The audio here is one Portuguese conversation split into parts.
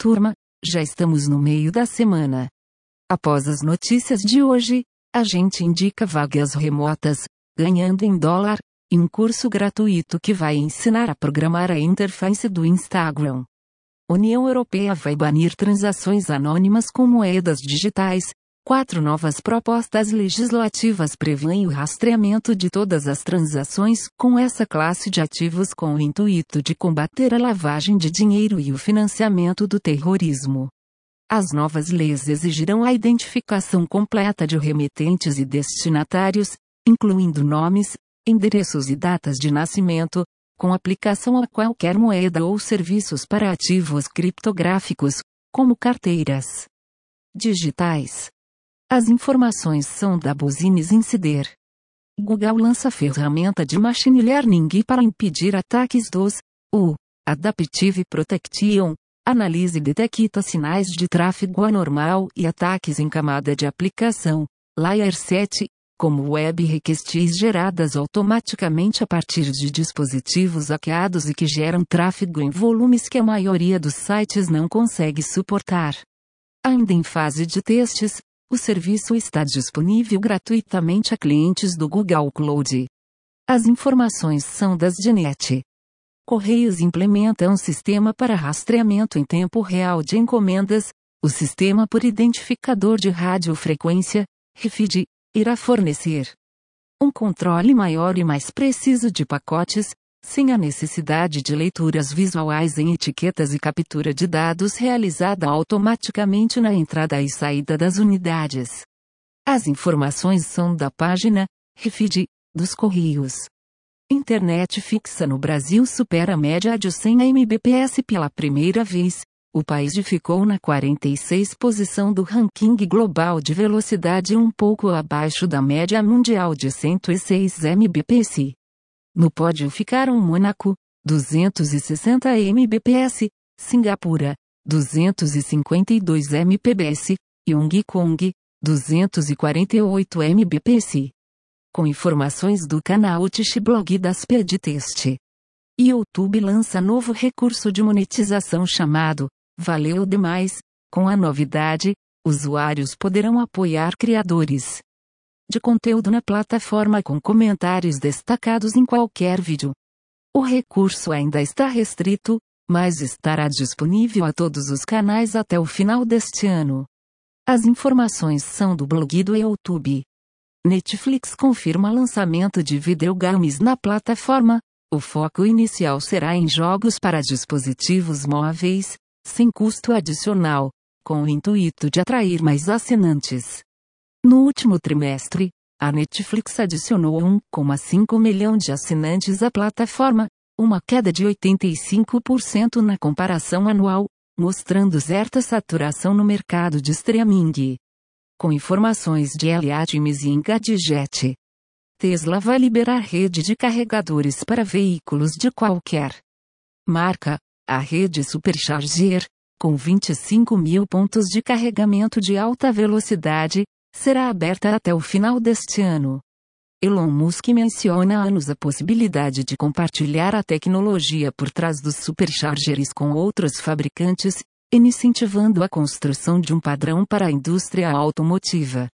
Turma, já estamos no meio da semana. Após as notícias de hoje, a gente indica vagas remotas, ganhando em dólar, e um curso gratuito que vai ensinar a programar a interface do Instagram. União Europeia vai banir transações anônimas com moedas digitais. Quatro novas propostas legislativas prevêem o rastreamento de todas as transações com essa classe de ativos com o intuito de combater a lavagem de dinheiro e o financiamento do terrorismo. As novas leis exigirão a identificação completa de remetentes e destinatários, incluindo nomes, endereços e datas de nascimento, com aplicação a qualquer moeda ou serviços para ativos criptográficos, como carteiras digitais. As informações são da Business Insider. Google lança ferramenta de machine learning para impedir ataques dos U. Adaptive Protection. Analise e detecta sinais de tráfego anormal e ataques em camada de aplicação. Layer 7 como web requests geradas automaticamente a partir de dispositivos hackeados e que geram tráfego em volumes que a maioria dos sites não consegue suportar. Ainda em fase de testes, o serviço está disponível gratuitamente a clientes do Google Cloud. As informações são das Genet. Correios implementa um sistema para rastreamento em tempo real de encomendas, o sistema por identificador de radiofrequência, RFID, irá fornecer um controle maior e mais preciso de pacotes, sem a necessidade de leituras visuais em etiquetas e captura de dados realizada automaticamente na entrada e saída das unidades. As informações são da página Refid dos Correios. Internet fixa no Brasil supera a média de 100 Mbps pela primeira vez, o país ficou na 46 posição do ranking global de velocidade um pouco abaixo da média mundial de 106 Mbps. No pódio ficaram Mônaco, 260 Mbps, Singapura, 252 Mbps, e Hong Kong, 248 Mbps. Com informações do canal Blog das Peditest. YouTube lança novo recurso de monetização chamado Valeu demais! Com a novidade, usuários poderão apoiar criadores de conteúdo na plataforma com comentários destacados em qualquer vídeo. O recurso ainda está restrito, mas estará disponível a todos os canais até o final deste ano. As informações são do blog do YouTube. Netflix confirma lançamento de videogames na plataforma. O foco inicial será em jogos para dispositivos móveis, sem custo adicional, com o intuito de atrair mais assinantes. No último trimestre, a Netflix adicionou 1,5 milhão de assinantes à plataforma, uma queda de 85% na comparação anual, mostrando certa saturação no mercado de streaming. Com informações de Elliott e Engadget. Tesla vai liberar rede de carregadores para veículos de qualquer marca, a rede Supercharger, com 25 mil pontos de carregamento de alta velocidade, será aberta até o final deste ano. Elon Musk menciona há anos a possibilidade de compartilhar a tecnologia por trás dos superchargers com outros fabricantes, incentivando a construção de um padrão para a indústria automotiva.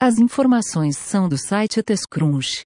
As informações são do site TechCrunch.